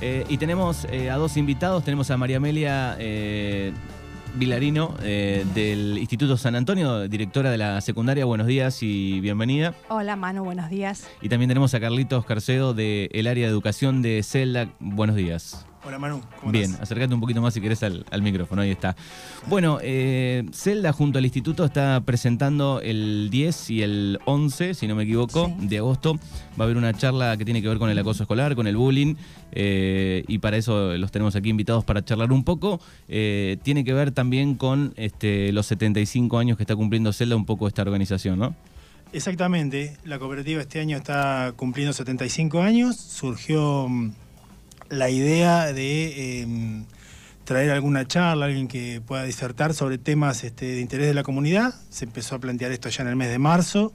Eh, y tenemos eh, a dos invitados. Tenemos a María Amelia eh, Vilarino eh, del Instituto San Antonio, directora de la secundaria. Buenos días y bienvenida. Hola Manu, buenos días. Y también tenemos a Carlitos Carcedo del área de educación de Celda. Buenos días. Hola Manu, ¿cómo Bien, estás? acércate un poquito más si querés al, al micrófono, ahí está. Bueno, eh, Celda junto al instituto está presentando el 10 y el 11, si no me equivoco, Sí. de agosto. Va a haber una charla que tiene que ver con el acoso escolar, con el bullying, eh, y para eso los tenemos aquí invitados para charlar un poco. Eh, tiene que ver también con este, los 75 años que está cumpliendo Celda un poco esta organización, ¿no? Exactamente, la cooperativa este año está cumpliendo 75 años. Surgió mm, la idea de em, traer alguna charla, alguien que pueda disertar sobre temas este, de interés de la comunidad. Se empezó a plantear esto ya en el mes de marzo.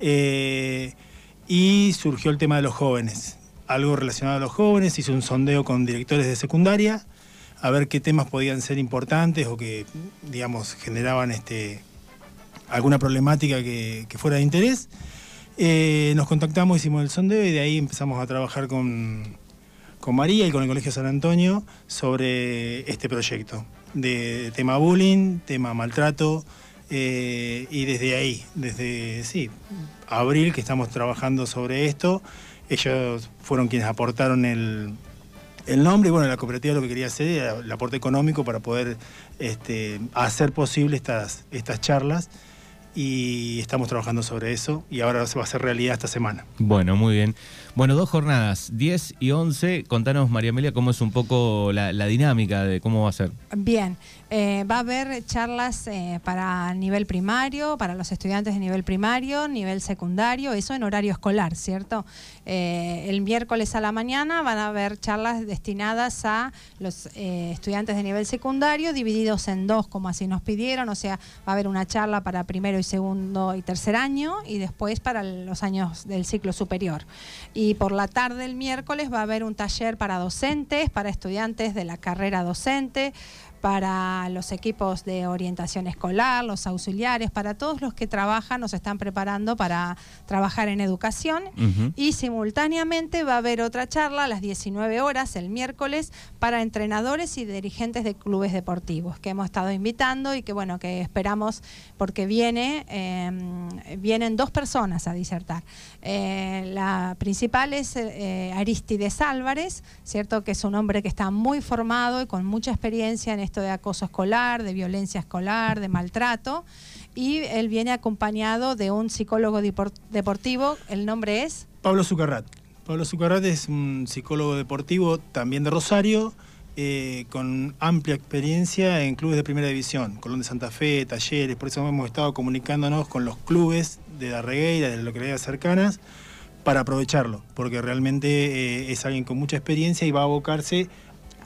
Eh, y surgió el tema de los jóvenes. Algo relacionado a los jóvenes, hice un sondeo con directores de secundaria a ver qué temas podían ser importantes o que, digamos, generaban este, alguna problemática que, fuera de interés. Eh, nos contactamos, hicimos el sondeo y de ahí empezamos a trabajar con, con María y con el Colegio San Antonio sobre este proyecto de tema bullying, tema maltrato. eh, y desde ahí, desde sí, abril que estamos trabajando sobre esto, ellos fueron quienes aportaron el, el nombre y bueno, la cooperativa lo que quería hacer era el aporte económico para poder este, hacer posible estas, estas charlas y estamos trabajando sobre eso y ahora se va a hacer realidad esta semana. Bueno, muy bien. Bueno, dos jornadas, 10 y 11. Contanos, María Amelia, cómo es un poco la, la dinámica de cómo va a ser. Bien, eh, va a haber charlas eh, para nivel primario, para los estudiantes de nivel primario, nivel secundario, eso en horario escolar, ¿cierto? Eh, el miércoles a la mañana van a haber charlas destinadas a los eh, estudiantes de nivel secundario, divididos en dos, como así nos pidieron, o sea, va a haber una charla para primero y segundo y tercer año y después para los años del ciclo superior. Y por la tarde el miércoles va a haber un taller para docentes, para estudiantes de la carrera docente, para los equipos de orientación escolar, los auxiliares, para todos los que trabajan, nos están preparando para trabajar en educación. Y simultáneamente va a haber otra charla a las 19 horas el miércoles para entrenadores y dirigentes de clubes deportivos que hemos estado invitando y que bueno, que esperamos porque viene, eh, vienen dos personas a disertar. Eh, la principal es eh, Aristides Álvarez, ¿cierto? Que es un hombre que está muy formado y con mucha experiencia en de acoso escolar, de violencia escolar, de maltrato. Y él viene acompañado de un psicólogo depor- deportivo, el nombre es... Pablo Zucarrat. Pablo Zucarrat es un psicólogo deportivo también de Rosario, eh, con amplia experiencia en clubes de primera división, Colón de Santa Fe, talleres, por eso hemos estado comunicándonos con los clubes de la Regueira, de las localidades cercanas, para aprovecharlo, porque realmente eh, es alguien con mucha experiencia y va a abocarse.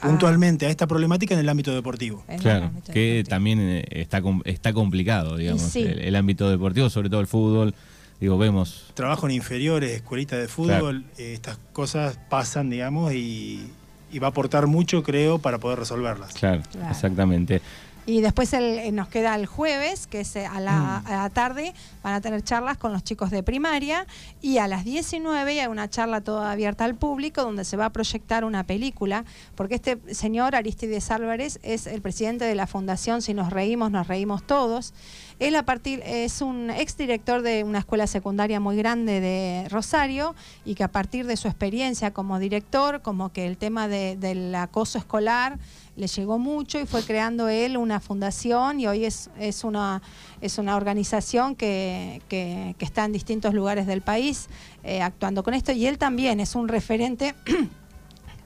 Puntualmente a esta problemática en el ámbito deportivo. el Claro, ámbito que deportivo. también eh, está, com- está complicado, digamos, sí. el, el ámbito deportivo, sobre todo el fútbol. Digo, vemos. Trabajo en inferiores, escuelitas de fútbol, eh, estas cosas pasan, digamos, y, y va a aportar mucho, creo, para poder resolverlas. Claro, Claro. exactamente. Y después el- eh, nos queda el jueves, que es eh, a la, a la tarde, van a tener charlas con los chicos de primaria y a las 19 hay una charla toda abierta al público donde se va a proyectar una película, porque este señor Aristides Álvarez es el presidente de la fundación Si nos reímos, nos reímos todos. Él a partir es un exdirector de una escuela secundaria muy grande de Rosario y que a partir de su experiencia como director, como que el tema de- del acoso escolar le llegó mucho y fue creando él una fundación y hoy es, es, una, es una organización que, que- que está en distintos lugares del país eh, actuando con esto. Y él también es un referente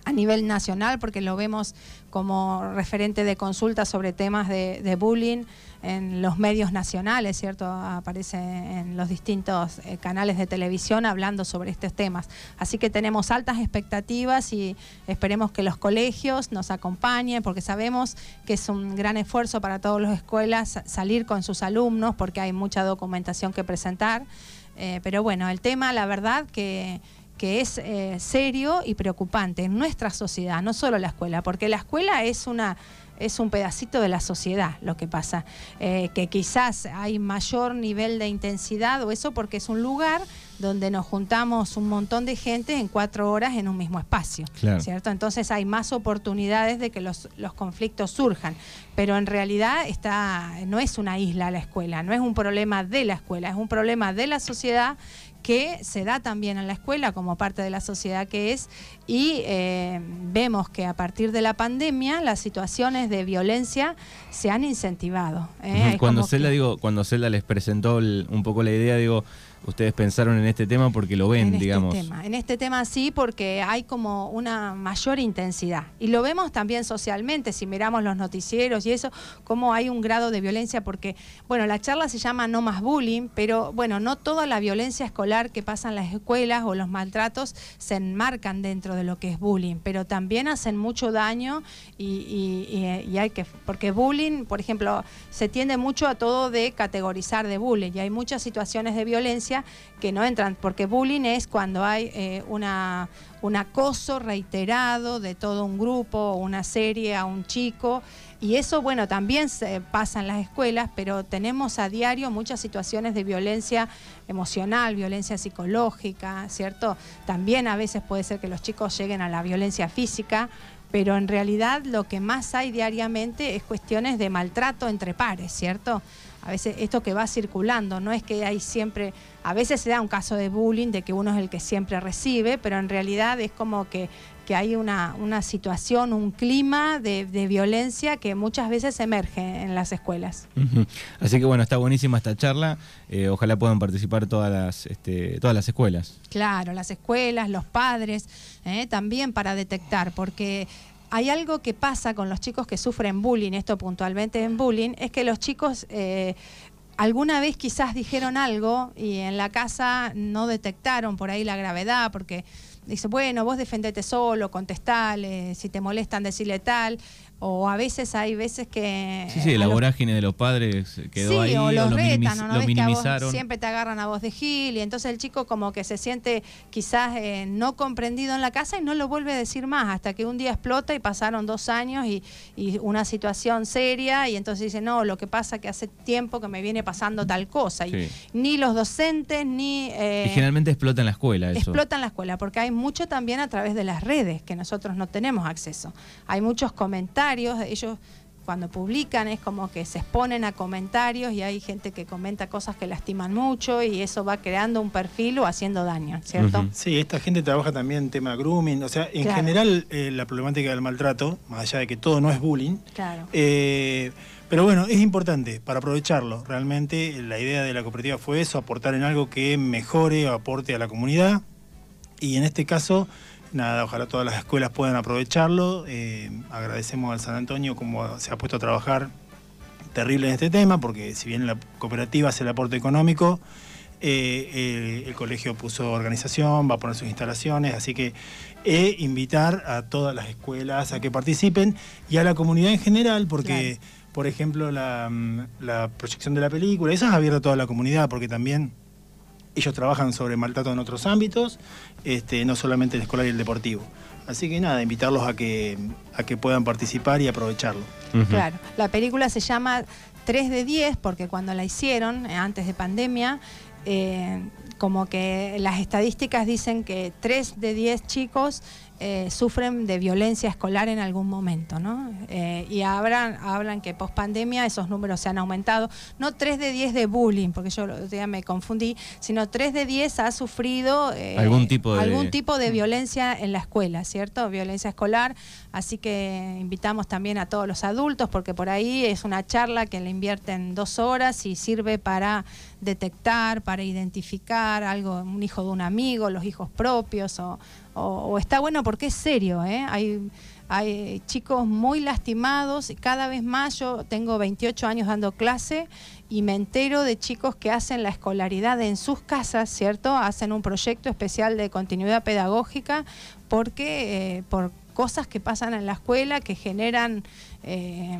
a nivel nacional porque lo vemos como referente de consulta sobre temas de, de bullying en los medios nacionales, ¿cierto? Aparece en los distintos eh, canales de televisión hablando sobre estos temas. Así que tenemos altas expectativas y esperemos que los colegios nos acompañen porque sabemos que es un gran esfuerzo para todas las escuelas salir con sus alumnos porque hay mucha documentación que presentar. Eh, pero bueno, el tema, la verdad que que es eh, serio y preocupante en nuestra sociedad, no solo la escuela, porque la escuela es una es un pedacito de la sociedad lo que pasa, eh, que quizás hay mayor nivel de intensidad o eso porque es un lugar donde nos juntamos un montón de gente en cuatro horas en un mismo espacio, ¿cierto? Entonces hay más oportunidades de que los, los, conflictos surjan, pero en realidad está, no es una isla la escuela, no es un problema de la escuela, es un problema de la sociedad que se da también en la escuela como parte de la sociedad que es y eh, vemos que a partir de la pandemia las situaciones de violencia se han incentivado. ¿eh? Cuando Celda, digo, cuando Celda les presentó un poco la idea, digo, ustedes pensaron en este tema porque lo ven, en este digamos. Tema. En este tema sí, porque hay como una mayor intensidad. Y lo vemos también socialmente, si miramos los noticieros y eso, cómo hay un grado de violencia, porque, bueno, la charla se llama No más bullying, pero bueno, no toda la violencia escolar que pasa en las escuelas o los maltratos se enmarcan dentro de lo que es bullying, pero también hacen mucho daño y, y hay que, porque bullying, por ejemplo, se tiende mucho a todo de categorizar de bullying y hay muchas situaciones de que no entran, porque bullying es cuando hay eh, un acoso reiterado de todo un grupo una serie a un chico. Y eso, bueno, también se pasa en las escuelas, pero tenemos a diario muchas situaciones de violencia emocional, violencia psicológica, ¿cierto? También a veces puede ser que los chicos lleguen a la violencia física, pero en realidad lo que más hay diariamente es cuestiones de maltrato entre pares, ¿cierto? A veces esto que va circulando, no es que hay siempre, a veces se da un caso de bullying, de que uno es el que siempre recibe, pero en realidad es como que, que hay una, una situación, un clima de, violencia que muchas veces emerge en las escuelas. Así que bueno, está buenísima esta charla, eh, ojalá puedan participar todas las, este, todas las escuelas. Claro, las escuelas, los padres, eh, también para detectar, porque hay algo que pasa con los chicos que sufren bullying, esto puntualmente en bullying, es que los chicos eh, alguna vez quizás dijeron algo y en la casa no detectaron por ahí la gravedad, porque dice, bueno, vos defendete solo, contestale, si te molestan decirle tal, o a veces hay veces que... Sí, sí, la vorágine de los padres quedó ahí, o, los lo, retan, ¿no? minimizaron. siempre te agarran a voz de Gil y entonces el chico como que se siente quizás eh, no comprendido en la casa y no lo vuelve a decir más hasta que un día explota y pasaron dos años y, una situación seria y entonces dice, no, lo que pasa que hace tiempo que me viene pasando tal cosa. Y ni los docentes ni... Eh, y generalmente explota en la escuela eso. Explota en la escuela porque hay mucho también a través de las redes que nosotros no tenemos acceso. Hay muchos comentarios ellos cuando publican es como que se exponen a comentarios y hay gente que comenta cosas que lastiman mucho y eso va creando un perfil o haciendo daño, ¿cierto? Sí, esta gente trabaja también en tema grooming, o sea, en general eh, la problemática del maltrato, más allá de que todo no es bullying, claro. Eh, pero bueno, es importante para aprovecharlo. Realmente la idea de la cooperativa fue eso, aportar en algo que mejore o aporte a la comunidad. Y en este caso, nada, ojalá todas las escuelas puedan aprovecharlo. Eh, agradecemos al San Antonio como se ha puesto a trabajar terrible en este tema, porque si bien la cooperativa hace el aporte económico, eh, eh, el colegio puso organización, va a poner sus instalaciones, así que invitar a todas las escuelas a que participen y a la comunidad en general, porque, por ejemplo, la, la proyección de la película, eso es abierto a toda la comunidad, porque también ellos trabajan sobre maltrato en otros ámbitos, este, no solamente el escolar y el deportivo. Así que nada, invitarlos a que, a que puedan participar y aprovecharlo. Claro, la película se llama 3 de 10 porque cuando la hicieron, eh, antes de pandemia, eh, como que las estadísticas dicen que 3 de 10 chicos eh, sufren de violencia escolar en algún momento, ¿no? Eh, y hablan, hablan que post pandemia esos números se han aumentado, no 3 de 10 de bullying, porque yo ya me confundí, sino 3 de 10 ha sufrido eh, algún, tipo de... algún tipo de violencia en la escuela, ¿cierto? Violencia escolar, así que invitamos también a todos los adultos, porque por ahí es una charla que le invierten dos horas y sirve para detectar, para identificar algo, un hijo de un amigo, los hijos propios o o, está bueno porque es serio, ¿eh? Hay, hay chicos muy lastimados, cada vez más yo tengo 28 años dando clase y me entero de chicos que hacen la escolaridad en sus casas, ¿cierto? Hacen un proyecto especial de continuidad pedagógica porque eh, por cosas que pasan en la escuela que generan eh,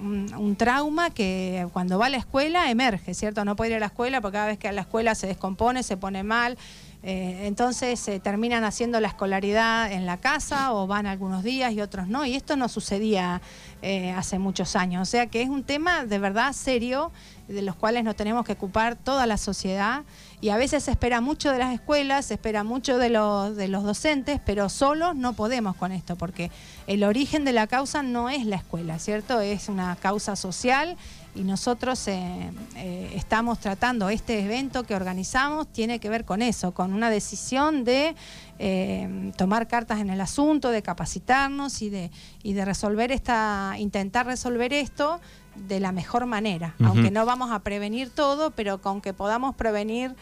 un, trauma que cuando va a la escuela emerge, ¿cierto? No puede ir a la escuela porque cada vez que a la escuela se descompone, se pone mal Eh, entonces eh, terminan haciendo la escolaridad en la casa o van algunos días y otros no. Y esto no sucedía eh, hace muchos años. O sea que es un tema de verdad serio de los cuales nos tenemos que ocupar toda la sociedad y a veces se espera mucho de las escuelas, se espera mucho de los, de los docentes, pero solos no podemos con esto, porque el origen de la causa no es la escuela, ¿cierto? Es una causa social y nosotros eh, eh, estamos tratando este evento que organizamos, tiene que ver con eso, con una decisión de eh, tomar cartas en el asunto, de capacitarnos y de, y de resolver esta, intentar resolver esto de la mejor manera, aunque no vamos a prevenir todo, pero con que podamos prevenir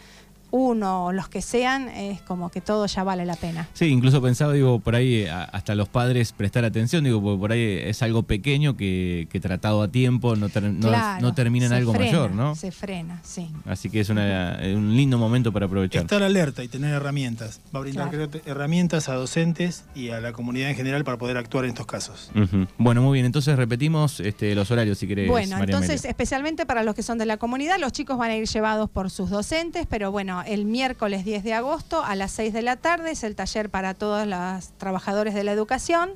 uno o los que sean, es como que todo ya vale la pena. Sí, incluso pensaba, digo, por ahí hasta los padres prestar atención, digo, porque por ahí es algo pequeño que, tratado a tiempo no, no, termina en algo mayor, ¿no? Se frena, sí. Así que es un lindo momento para aprovechar. Estar alerta y tener herramientas. Va a brindar herramientas a docentes y a la comunidad en general para poder actuar en estos casos. Bueno, muy bien, entonces repetimos este, los horarios si querés. Bueno, entonces especialmente para los que son de la comunidad, los chicos van a ir llevados por sus docentes, pero bueno, el miércoles 10 de agosto a las 6 de la tarde es el taller para todos los trabajadores de la educación.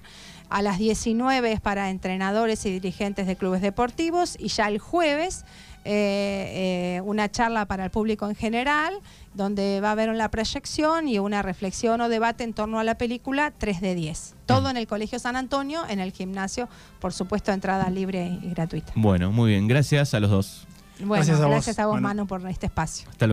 A las 19 es para entrenadores y dirigentes de clubes deportivos. Y ya el jueves eh, eh, una charla para el público en general, donde va a haber una proyección y una reflexión o debate en torno a la película 3 de 10. Todo en el Colegio San Antonio, en el gimnasio, por supuesto, entrada libre y gratuita. Bueno, muy bien. Gracias a los dos. Bueno, gracias a vos, Manu, por este espacio. Hasta